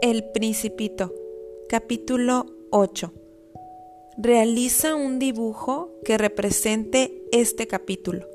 El Principito, capítulo 8. Realiza un dibujo que represente este capítulo.